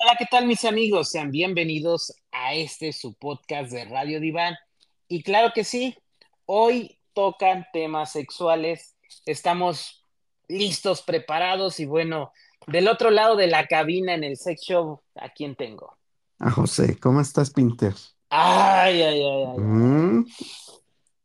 Hola, ¿qué tal mis amigos? Sean bienvenidos a este su podcast de Radio Diván. Y claro que sí, hoy tocan temas sexuales. Estamos listos, preparados y bueno, del otro lado de la cabina en el sex show, ¿a quién tengo? A José, ¿cómo estás, Pinter? Ay, ay, ay, ay. Mm,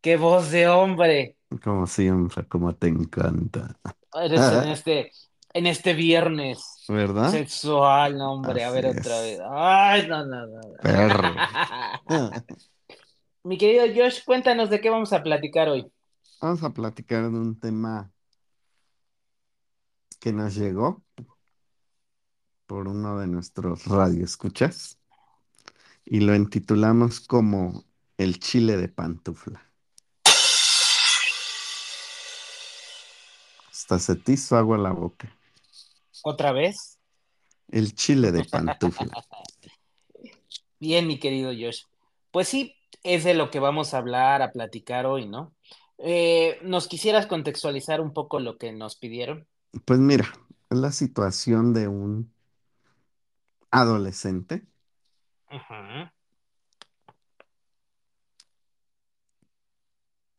Qué voz de hombre. como siempre, como te encanta. Eres en este, en este viernes ¿Verdad? sexual, no, hombre. A ver otra vez. Ay, no, no, no. no. Perro. Mi querido Josh, cuéntanos de qué vamos a platicar hoy. Vamos a platicar de un tema que nos llegó por uno de nuestros radioescuchas y lo intitulamos como el chile de pantufla. Hasta se te hizo agua la boca. ¿Otra vez? El chile de pantufla. Bien, mi querido Josh. Pues sí, es de lo que vamos a hablar, a platicar hoy, ¿no? Eh, ¿nos quisieras contextualizar un poco lo que nos pidieron? Pues mira, es la situación de un adolescente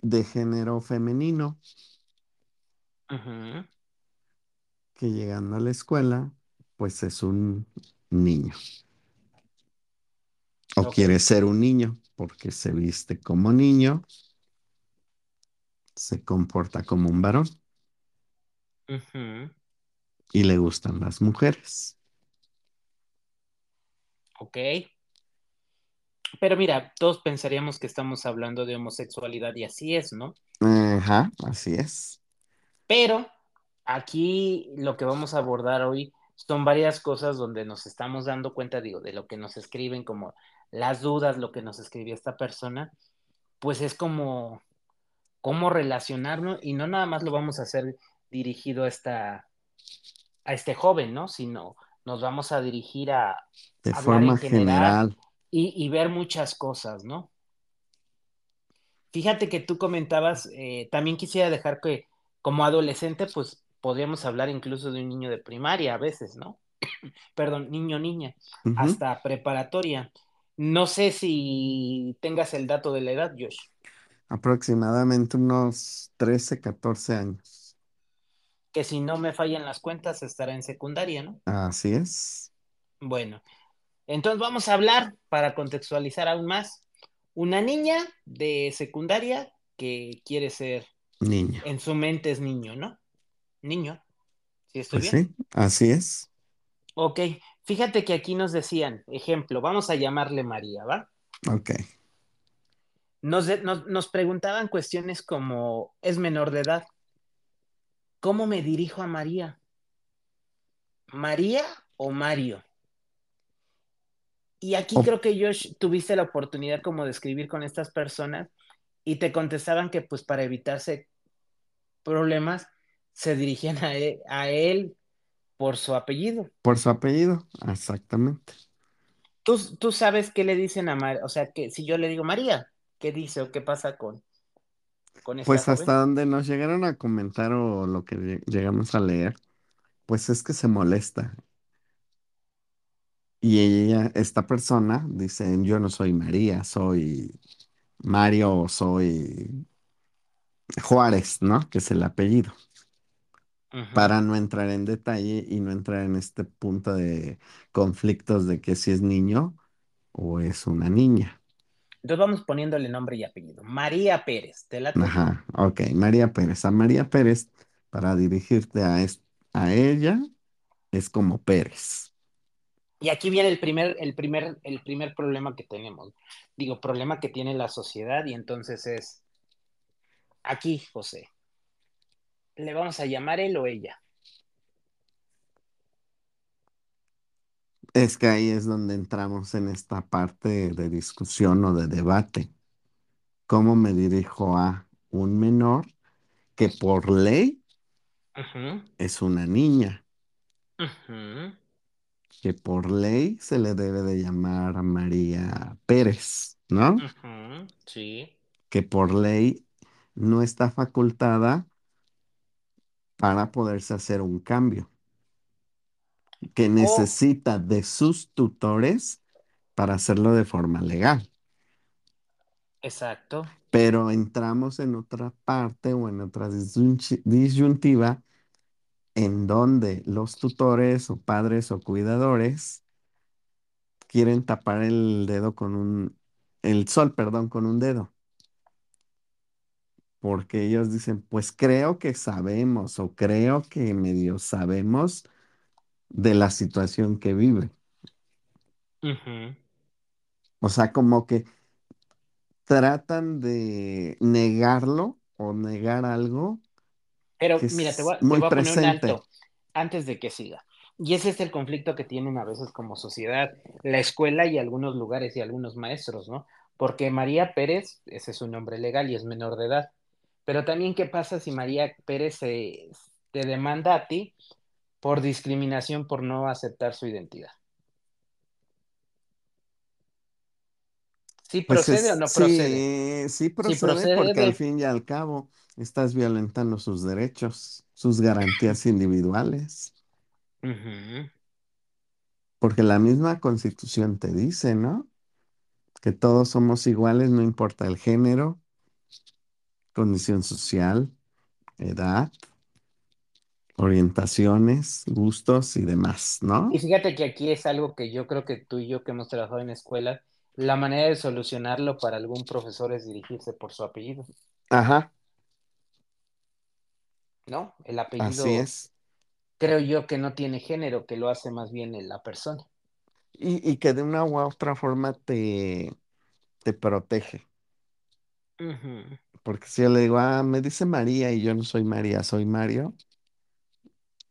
de género femenino ujú, que llegando a la escuela, pues es un niño. O quiere ser un niño porque se viste como niño, se comporta como un varón y le gustan las mujeres. Ok. Pero mira, todos pensaríamos que estamos hablando de homosexualidad y así es, ¿no? Ajá, así es. Pero aquí lo que vamos a abordar hoy son varias cosas donde nos estamos dando cuenta, digo, de lo que nos escriben, como las dudas, lo que nos escribió esta persona, pues es como cómo relacionarnos y no nada más lo vamos a hacer dirigido a esta a este joven, ¿no? Sino nos vamos a dirigir a De forma en general general. y, y ver muchas cosas, ¿no? Fíjate que tú comentabas, eh, también quisiera dejar que como adolescente, pues podríamos hablar incluso de un niño de primaria a veces, ¿no? Perdón, niño, niña, hasta preparatoria. No sé si tengas el dato de la edad, Josh. Aproximadamente unos 13, 14 años. Que si no me fallan las cuentas, estará en secundaria, ¿no? Así es. Bueno, entonces vamos a hablar para contextualizar aún más. Una niña de secundaria que quiere ser, Niño. en su mente es niño, ¿no? Niño. ¿Sí estoy Pues bien? sí, así es. Ok, fíjate que aquí nos decían, ejemplo, vamos a llamarle María, ¿va? Ok. Nos, de- nos, nos preguntaban cuestiones como, ¿es menor de edad? ¿Cómo me dirijo a María? ¿María o Mario? Y aquí creo que Josh tuviste la oportunidad como de escribir con estas personas y te contestaban que pues para evitarse problemas se dirigían a él, a él por su apellido. Por su apellido, exactamente. ¿Tú, tú sabes qué le dicen a María? O sea, que si yo le digo María, ¿qué dice o qué pasa con, con esta Pues joven? hasta donde nos llegaron a comentar o lo que lle- llegamos a leer, pues es que se molesta. Y ella, esta persona, dice, yo no soy María, soy Mario o soy Juárez, ¿no? Que es el apellido. Para no entrar en detalle y no entrar en este punto de conflictos de que si es niño o es una niña. Entonces vamos poniéndole nombre y apellido. María Pérez, ¿te late? Ajá, ok, María Pérez. A María Pérez, para dirigirte a, es- a ella, es como Pérez. Y aquí viene el primer, el primer, el primer problema que tenemos. Digo, problema que tiene la sociedad y entonces es aquí, José. ¿Le vamos a llamar él o ella? Es que ahí es donde entramos en esta parte de discusión o de debate. ¿Cómo me dirijo a un menor que por ley es una niña, que por ley se le debe de llamar María Pérez, ¿no? sí. Que por ley no está facultada para poderse hacer un cambio. que O, necesita de sus tutores para hacerlo de forma legal. exacto. Pero entramos en otra parte o en otra disyunchi- disyuntiva en donde los tutores o padres o cuidadores quieren tapar el dedo con un, el sol, perdón, con un dedo. Porque ellos dicen, pues creo que sabemos o creo que medio sabemos de la situación que vive. Ujú. O sea, como que tratan de negarlo o negar algo Pero mira, te voy, a- te muy voy a poner un presente. alto antes de que siga. Y ese es el conflicto que tienen a veces como sociedad, la escuela y algunos lugares y algunos maestros, ¿no? Porque María Pérez, ese es su nombre legal y es menor de edad. Pero también, ¿qué pasa si María Pérez se- te demanda a ti por discriminación por no aceptar su identidad? ¿Sí Pues procede o no procede? sí, sí procede procede porque al fin y al cabo estás violentando sus derechos, sus garantías individuales, porque la misma Constitución te dice, ¿no? Que todos somos iguales, no importa el género, condición social, edad, orientaciones, gustos y demás, Y ¿no? fíjate que aquí es algo que yo creo que tú y yo que hemos trabajado en escuela, la manera de solucionarlo para algún profesor es dirigirse por su apellido, Ajá, ¿no? El así apellido es. creo yo que no tiene género, que lo hace más bien en la persona. Y, y que de una u otra forma te, te protege. Ujú. Porque si yo le digo, ah, me dice María y yo no soy María, soy Mario,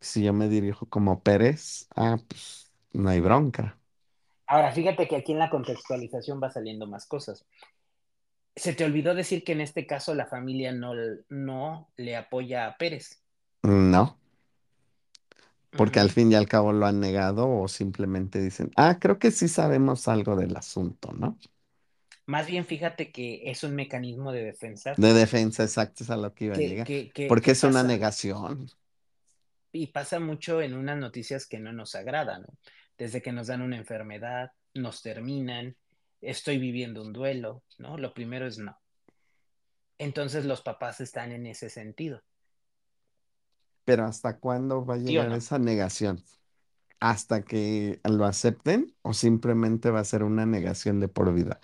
si yo me dirijo como Pérez, ah, pues no hay bronca. Ahora, fíjate que aquí en la contextualización va saliendo más cosas. Se te olvidó decir que en este caso la familia no, no le apoya a Pérez. No, porque al fin y al cabo lo han negado o simplemente dicen, ah, creo que sí sabemos algo del asunto, ¿no? Más bien fíjate que es un mecanismo de defensa De defensa, exacto, es a lo que iba a que, llegar. que, que, Porque que es una negación. y pasa mucho en unas noticias que no nos agradan, ¿no? Desde que nos dan una enfermedad, nos terminan, estoy viviendo un duelo, ¿no? Lo primero es no. Entonces los papás están en ese sentido, Pero ¿hasta cuándo va a ¿sí o llegar no? esa negación? ¿Hasta que lo acepten o simplemente va a ser una negación de por vida?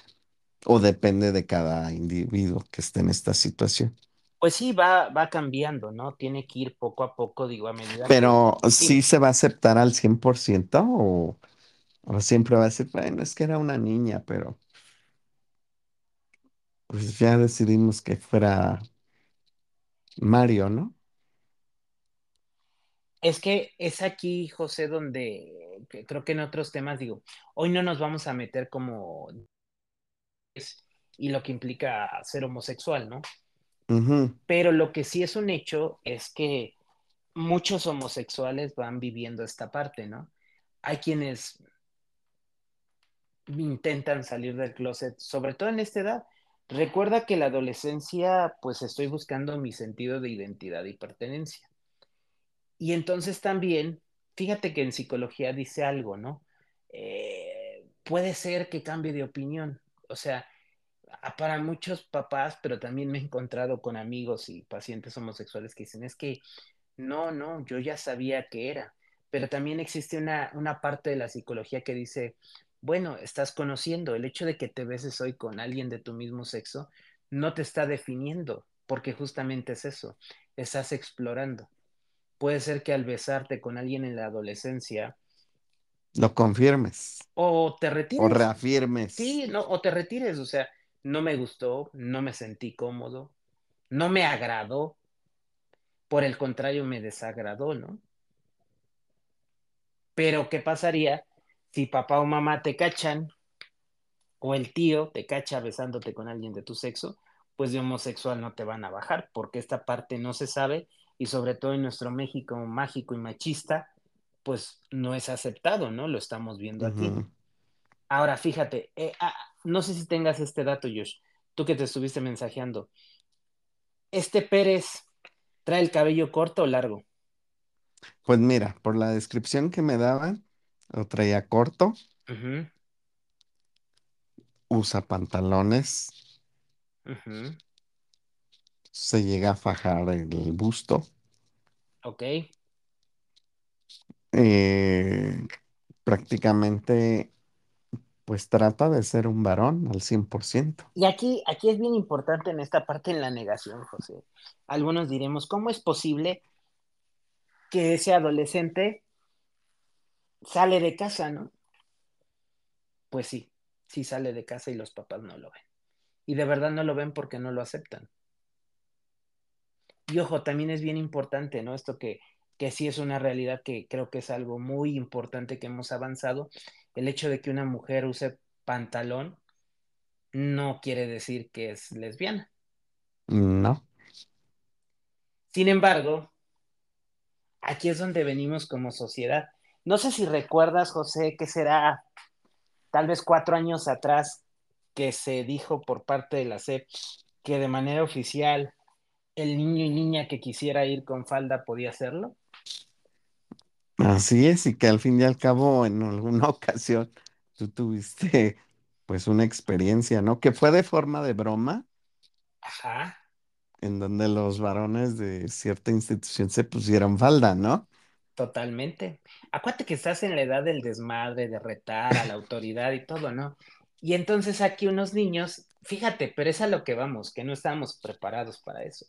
O depende de cada individuo que esté en esta situación. Pues sí, va, va cambiando, ¿no? Tiene que ir poco a poco, digo, a medida que... Pero ¿sí se va a aceptar al 100% o, o siempre va a decir, bueno, es que era una niña, pero pues ya decidimos que fuera Mario, ¿no? es que es aquí, José, donde creo que en otros temas, digo, hoy no nos vamos a meter como y lo que implica ser homosexual, ¿no? Pero lo que sí es un hecho es que muchos homosexuales van viviendo esta parte, ¿no? Hay quienes intentan salir del closet, sobre todo en esta edad. Recuerda que la adolescencia, pues estoy buscando mi sentido de identidad y pertenencia. Y entonces también, fíjate que en psicología dice algo, ¿no? Eh, puede ser que cambie de opinión. O sea, para muchos papás, pero también me he encontrado con amigos y pacientes homosexuales que dicen, es que no, no, yo ya sabía que era. Pero también existe una, una parte de la psicología que dice, bueno, estás conociendo, el hecho de que te beses hoy con alguien de tu mismo sexo no te está definiendo, porque justamente es eso, estás explorando. Puede ser que al besarte con alguien en la adolescencia Lo confirmes o te o retires, reafirmes. sí, no, o te retires, o sea, no me gustó, no me sentí cómodo, no me agradó, por el contrario me desagradó, ¿no? Pero ¿qué pasaría si papá o mamá te cachan o el tío te cacha besándote con alguien de tu sexo? Pues de homosexual no te van a bajar porque esta parte no se sabe y sobre todo en nuestro México mágico y machista, pues no es aceptado, ¿no? Lo estamos viendo aquí. Ahora, fíjate, eh, ah, no sé si tengas este dato, Josh, tú que te estuviste mensajeando. ¿Este Pérez trae el cabello corto o largo? Pues mira, por la descripción que me daban, lo traía corto, usa pantalones, se llega a fajar el busto, Ok. Eh, prácticamente pues trata de ser un varón al 100%. Y aquí, aquí es bien importante en esta parte en la negación, José. Algunos diremos, ¿cómo es posible que ese adolescente sale de casa, no? Pues sí, sí sale de casa y los papás no lo ven. Y de verdad no lo ven porque no lo aceptan. Y ojo, también es bien importante, ¿no? Esto que, que sí es una realidad que creo que es algo muy importante que hemos avanzado. El hecho de que una mujer use pantalón no quiere decir que es lesbiana. No, Sin embargo, aquí es donde venimos como sociedad. No sé si recuerdas, José, que será tal vez cuatro años atrás que se dijo por parte de la SEP que de manera oficial el niño y niña que quisiera ir con falda podía hacerlo. Así es, y que al fin y al cabo en alguna ocasión tú tuviste pues una experiencia, ¿no? Que fue de forma de broma, Ajá, en donde los varones de cierta institución se pusieron falda, ¿no? totalmente. Acuérdate que estás en la edad del desmadre, de retar a la autoridad y todo, ¿no? Y entonces aquí unos niños, fíjate, pero es a lo que vamos, que no estábamos preparados para eso.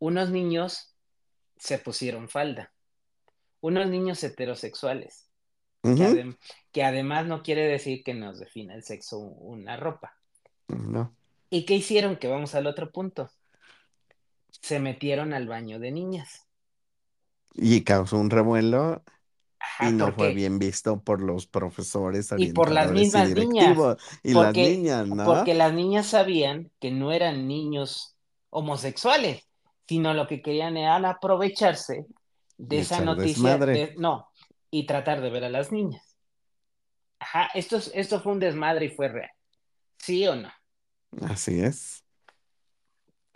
Unos niños se pusieron falda, unos niños heterosexuales, que, Ujú, adem que además no quiere decir que nos defina el sexo una ropa. No. ¿Y qué hicieron? Que vamos al otro punto. Se metieron al baño de niñas. Y causó un revuelo y Ajá, no ¿por fue bien visto por los profesores, Y por las y mismas niñas, y las porque, niñas, ¿no? porque las niñas sabían que no eran niños homosexuales, sino lo que querían era aprovecharse de Y esa noticia, de, no, y tratar de ver a las niñas. Ajá, esto, es- esto fue un desmadre y fue real. ¿Sí o no? Así es.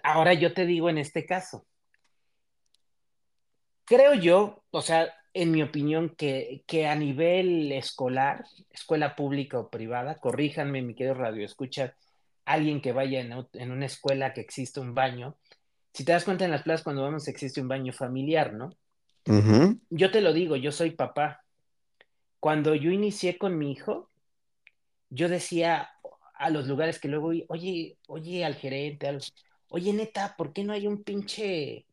Ahora yo te digo en este caso, creo yo, o sea, en mi opinión, que, que a nivel escolar, escuela pública o privada, corríjanme, mi querido radio, escucha, alguien que vaya en, en una escuela que existe un baño, si te das cuenta en las plazas cuando vamos existe un baño familiar, ¿no? Yo te lo digo, yo soy papá. Cuando yo inicié con mi hijo, yo decía a los lugares que luego, oye, oye al gerente, oye neta, ¿por qué no hay un pinche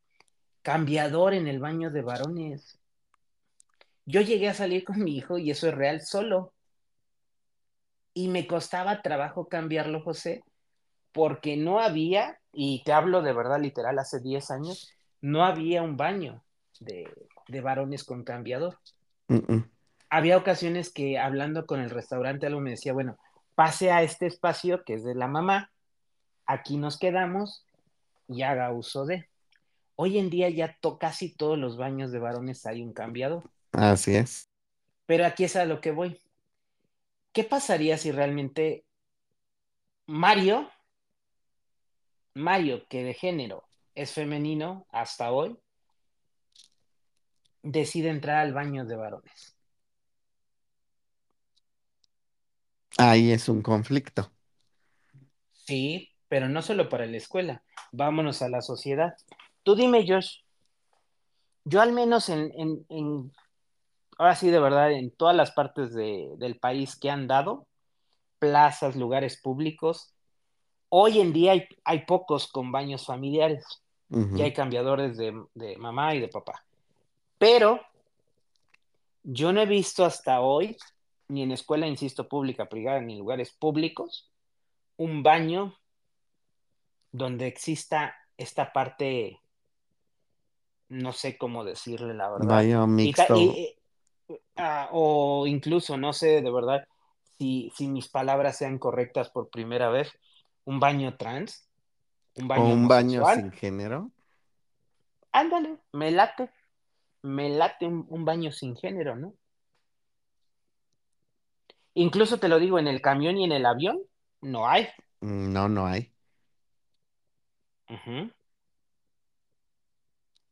cambiador en el baño de varones? Yo llegué a salir con mi hijo y eso es real solo. Y me costaba trabajo cambiarlo, José, porque no había, y te hablo de verdad literal, hace 10 años, no había un baño de, de varones con cambiador. Había ocasiones que hablando con el restaurante algo me decía, bueno, pase a este espacio que es de la mamá, aquí nos quedamos y haga uso de. Hoy en día ya to casi todos los baños de varones hay un cambiador, Así es. pero aquí es a lo que voy. ¿Qué pasaría si realmente Mario, Mario, que de género es femenino hasta hoy, decide entrar al baño de varones? Ahí es un conflicto. Sí, pero no solo para la escuela. Vámonos a la sociedad. Tú dime, Josh, yo al menos en, en, en ahora sí de verdad, en todas las partes de, del país que han dado, plazas, lugares públicos, hoy en día hay, hay pocos con baños familiares. Ya hay cambiadores de, de mamá y de papá. Pero yo no he visto hasta hoy, ni en escuela, insisto, pública, privada, ni en lugares públicos, un baño donde exista esta parte, no sé cómo decirle la verdad, Baño mixto. y- y- ah, o incluso, no sé de verdad si, si mis palabras sean correctas por primera vez, un baño trans, un o baño un baño sin género. ándale, me late, me late un, un baño sin género, ¿no? Incluso te lo digo, en el camión y en el avión, no hay. No, no hay.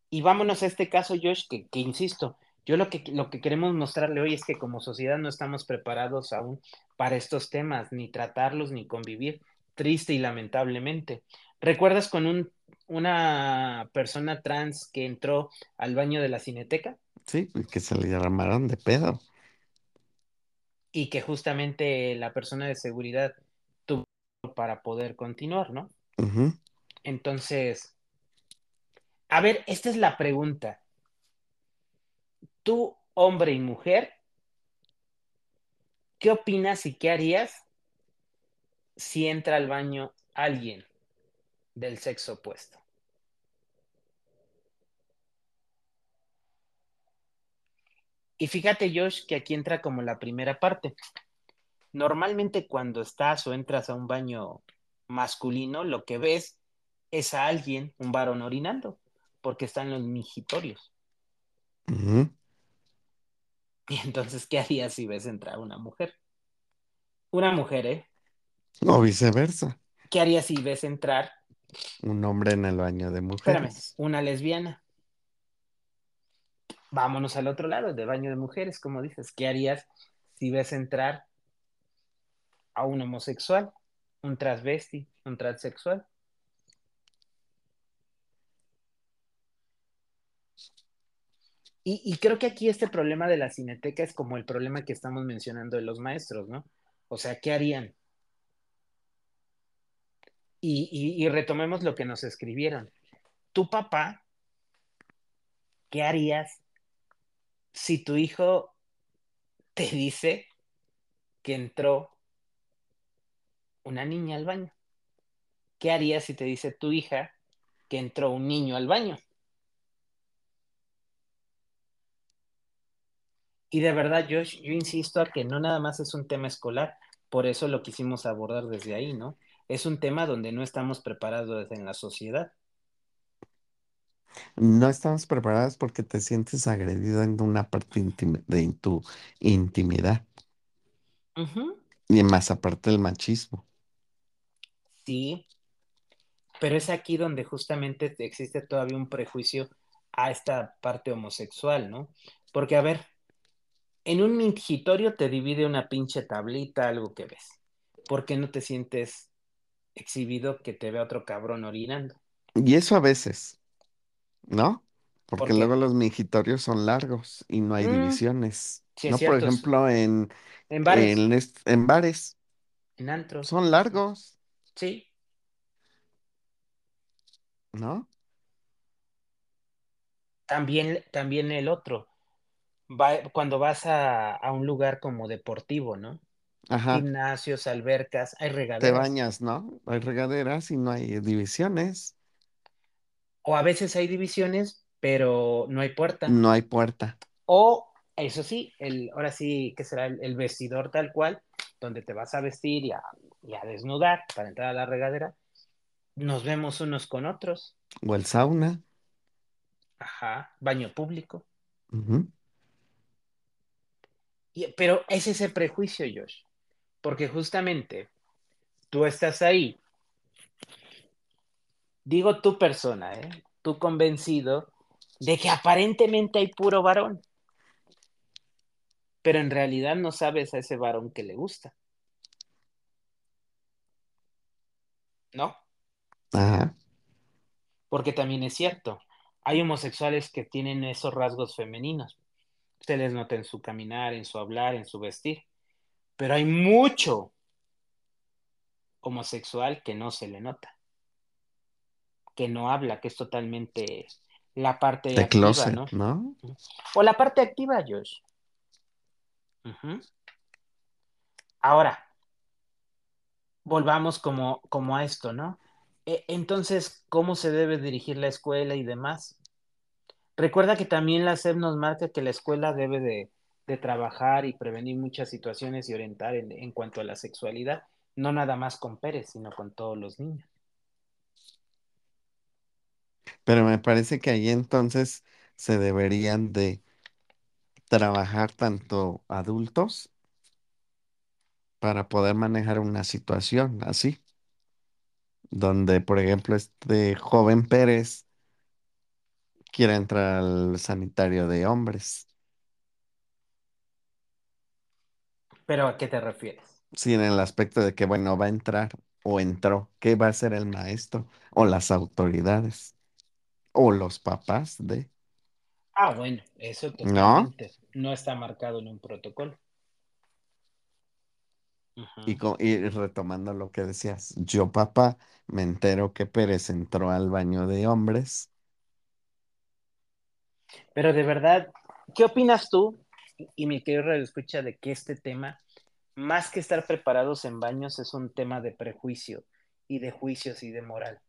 Y vámonos a este caso, Josh, que, que insisto, Yo lo que, lo que queremos mostrarle hoy es que como sociedad no estamos preparados aún para estos temas, ni tratarlos, ni convivir, triste y lamentablemente. ¿Recuerdas con un, una persona trans que entró al baño de la cineteca? Sí, que se le llamaron de pedo. Y que justamente la persona de seguridad tuvo para poder continuar, ¿no? Entonces, a ver, esta es la pregunta. Tú, hombre y mujer, ¿qué opinas y qué harías si entra al baño alguien del sexo opuesto? Y fíjate, Josh, que aquí entra como la primera parte. Normalmente cuando estás o entras a un baño masculino, lo que ves es a alguien, un varón orinando, porque están los migitorios. Ujú. Y entonces, ¿qué harías si ves entrar una mujer? Una mujer, ¿eh? O viceversa, ¿Qué harías si ves entrar, un hombre en el baño de espérame, mujeres. una lesbiana? Vámonos al otro lado, de baño de mujeres, como dices. ¿Qué harías si ves entrar a un homosexual, un transvesti, un transexual? Y, y creo que aquí este problema de la cineteca es como el problema que estamos mencionando de los maestros, ¿no? O sea, ¿qué harían? Y, retomemos lo que nos escribieron. Tu papá, ¿qué harías si tu hijo te dice que entró una niña al baño? ¿Qué harías si te dice tu hija que entró un niño al baño? Y de verdad, yo, yo insisto a que no nada más es un tema escolar, por eso lo quisimos abordar desde ahí, ¿no? Es un tema donde no estamos preparados en la sociedad. No estamos preparadas porque te sientes agredido en una parte de tu intimidad. Y más aparte del machismo. Sí, pero es aquí donde justamente existe todavía un prejuicio a esta parte homosexual, ¿no? Porque, a ver, en un mingitorio te divide una pinche tablita, algo que ves. ¿Por qué no te sientes exhibido que te vea otro cabrón orinando? Y eso a veces, ¿no? Porque ¿Por luego los mingitorios son largos y no hay Mm, divisiones. sí, No, por ejemplo, en, en bares, en, bares en antros, son largos, sí. ¿no? También, también el otro, va, cuando vas a, a un lugar como deportivo, ¿no? Ajá, Gimnasios, albercas, hay te regaderas. bañas, ¿no? Hay regaderas y no hay divisiones, O a veces hay divisiones, pero no hay puerta. no hay puerta. O, eso sí, el, ahora sí, que será el, el vestidor tal cual, donde te vas a vestir y a, y a desnudar para entrar a la regadera. Nos vemos unos con otros. O el sauna. Ajá, baño público. ujú. Y- pero es ese prejuicio, Josh, porque justamente tú estás ahí, digo tu persona, ¿eh? Tú convencido de que aparentemente hay puro varón, pero en realidad no sabes a ese varón que le gusta, ¿no? Ajá. Porque también es cierto, hay homosexuales que tienen esos rasgos femeninos, se les nota en su caminar, en su hablar, en su vestir, pero hay mucho homosexual que no se le nota, que no habla, que es totalmente la parte De activa, closet, ¿no? ¿no? O la parte activa, Josh. Ahora, volvamos como, como a esto, ¿no? E- entonces, ¿cómo se debe dirigir la escuela y demás? Recuerda que también la SEP nos marca que la escuela debe de, de trabajar y prevenir muchas situaciones y orientar en, cuanto a la sexualidad, no nada más con Pérez, sino con todos los niños. Pero me parece que ahí entonces se deberían de trabajar tanto adultos para poder manejar una situación así, donde, por ejemplo, este joven Pérez quiere entrar al sanitario de hombres ¿Pero a qué te refieres? Sí, en el aspecto de que, bueno, va a entrar o entró, ¿qué va a hacer el maestro o las autoridades o los papás de? Ah, bueno, eso ¿No? totalmente. No está marcado en un protocolo. Y, Ujú. co- y retomando lo que decías, yo papá me entero que Pérez entró al baño de hombres, Pero de verdad, ¿qué opinas tú? Y mi querido Radio escucha de que este tema, más que estar preparados en baños, es un tema de prejuicio y de juicios y de moral.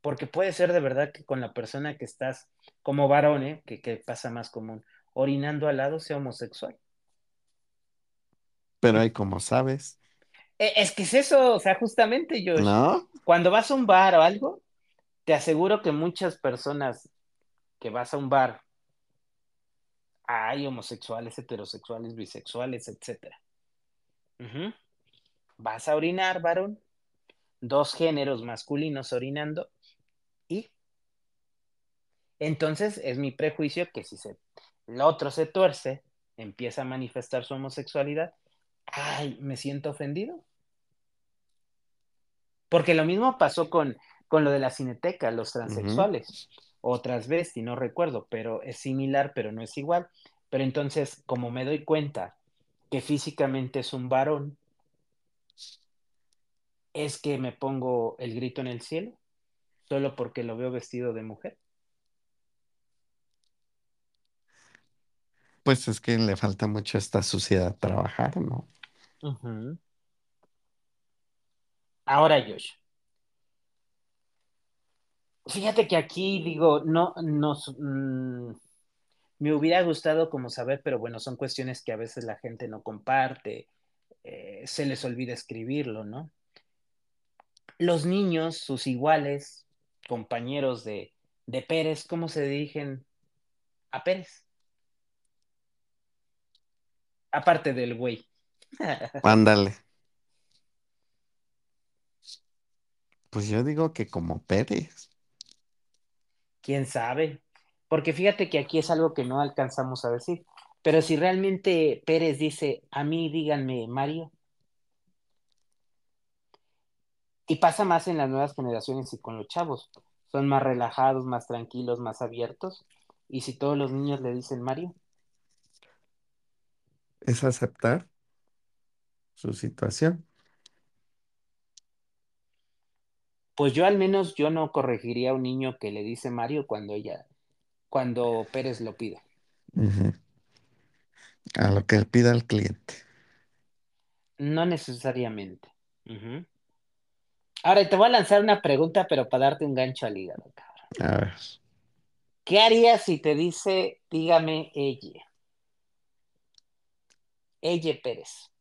Porque puede ser de verdad que con la persona que estás como varón, ¿eh? que, que pasa más común, orinando al lado sea homosexual. pero Y ahí como sabes, eh, es que es eso, o sea, justamente, Josh, ¿no? cuando vas a un bar o algo, te aseguro que muchas personas que vas a un bar, hay homosexuales, heterosexuales, bisexuales, etcétera. Ujú. Vas a orinar, varón, dos géneros masculinos orinando y entonces es mi prejuicio que si se, el otro se tuerce, empieza a manifestar su homosexualidad, ay, me siento ofendido. Porque lo mismo pasó con, con lo de la cineteca, los Ujú. Transexuales, o transvesti, no recuerdo, pero es similar, pero no es igual. Pero entonces, como me doy cuenta que físicamente es un varón, es que me pongo el grito en el cielo, solo porque lo veo vestido de mujer. Pues es que le falta mucho a esta sociedad trabajar, ¿no? Ahora, Josh, fíjate que aquí digo, no, no, mm, me hubiera gustado como saber, pero bueno, son cuestiones que a veces la gente no comparte, eh, se les olvida escribirlo, ¿no? Los niños, sus iguales, compañeros de, de Pérez, ¿cómo se dirigen a Pérez? Aparte del güey. Ándale. Pues yo digo que como Pérez. ¿Quién sabe? Porque fíjate que aquí es algo que no alcanzamos a decir. Pero si realmente Pérez dice, a mí díganme Mario, y pasa más en las nuevas generaciones y con los chavos, son más relajados, más tranquilos, más abiertos. Y si todos los niños le dicen Mario, Es aceptar su situación. Pues yo al menos yo no corregiría a un niño que le dice Mario cuando ella, cuando Pérez lo pide. Ujú. A lo que pida el cliente. No necesariamente. Ahora te voy a lanzar una pregunta, pero para darte un gancho al hígado, cabrón. A ver. ¿Qué harías si te dice, dígame ella? Ella Pérez.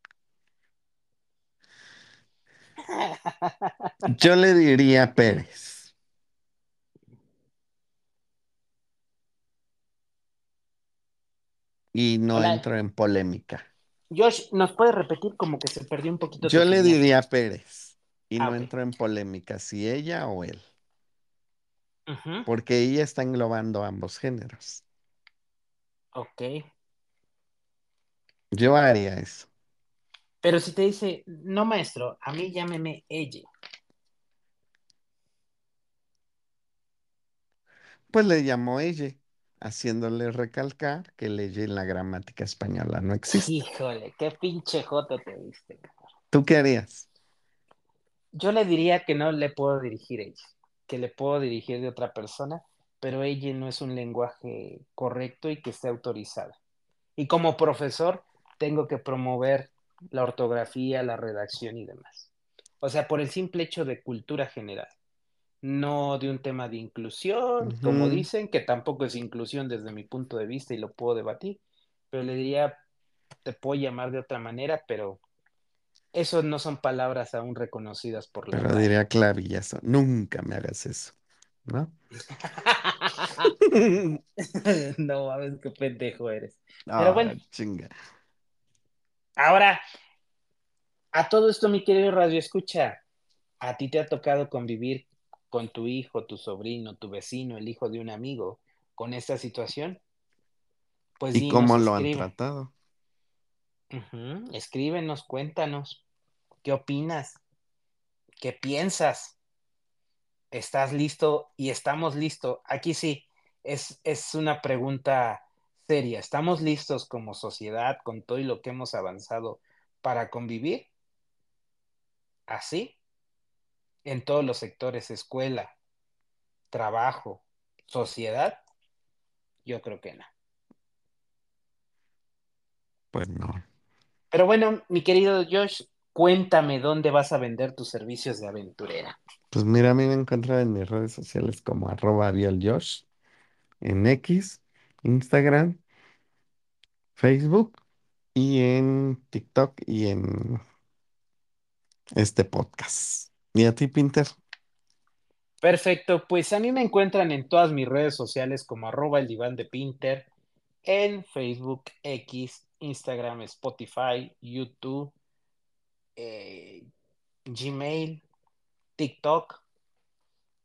Yo le diría a Pérez. Y no Hola, entro en polémica. Josh, ¿nos puedes repetir como que se perdió un poquito Yo le diría a Pérez. Y Ah, no entro en polémica, si ella o él. Porque ella está englobando ambos géneros. Ok. Yo haría eso. Pero si te dice, no maestro, a mí llámeme ella. Pues le llamó ella, haciéndole recalcar que ella en la gramática española no existe. Híjole, qué pinche joto te diste. ¿Tú qué harías? Yo le diría que no le puedo dirigir ella, que le puedo dirigir de otra persona, pero ella no es un lenguaje correcto y que esté autorizado. Y como profesor, tengo que promover la ortografía, la redacción y demás. O sea, por el simple hecho de cultura general, no de un tema de inclusión, como dicen, que tampoco es inclusión desde mi punto de vista y lo puedo debatir, pero le diría, te puedo llamar de otra manera, pero eso no son palabras aún reconocidas por la Pero RAE. diría clavillazo, nunca me hagas eso, ¿no? no mames, qué pendejo eres. Pero Ah, bueno, chinga. Ahora, a todo esto, mi querido Radio Escucha, ¿a ti te ha tocado convivir con tu hijo, tu sobrino, tu vecino, el hijo de un amigo con esta situación? Pues ¿Y dinos, cómo lo han tratado? Escríbenos, cuéntanos, ¿qué opinas? ¿Qué piensas? ¿Estás listo? Y estamos listos. Aquí sí, es, es una pregunta seria. ¿Estamos listos como sociedad con todo y lo que hemos avanzado para convivir así en todos los sectores, escuela, trabajo, sociedad? Yo creo que no. Pues no. Pero bueno, mi querido Josh, cuéntame dónde vas a vender tus servicios de aventurera. Pues mira, a mí me encuentran en mis redes sociales como arroba Josh, en X, Instagram, Facebook y en TikTok y en este podcast. ¿Y a ti, Pinter? Perfecto, pues a mí me encuentran en todas mis redes sociales como arroba el diván de Pinter, en Facebook, X, Instagram, Spotify, YouTube, eh, Gmail, TikTok.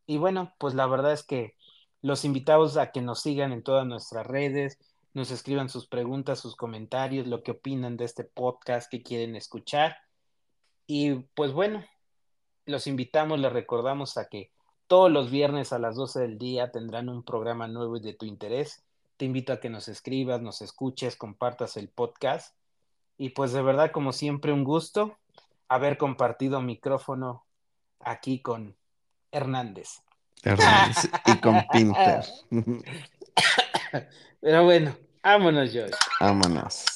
Y bueno, pues la verdad es que los invitamos a que nos sigan en todas nuestras redes, nos escriban sus preguntas, sus comentarios, lo que opinan de este podcast que quieren escuchar. Y pues bueno, los invitamos, les recordamos a que todos los viernes a las 12 del día tendrán un programa nuevo de tu interés. Te invito a que nos escribas, nos escuches, compartas el podcast. Y pues de verdad, como siempre, un gusto haber compartido micrófono aquí con Hernández. Hernández y con Pinter. Pero bueno, vámonos, Josh. Vámonos.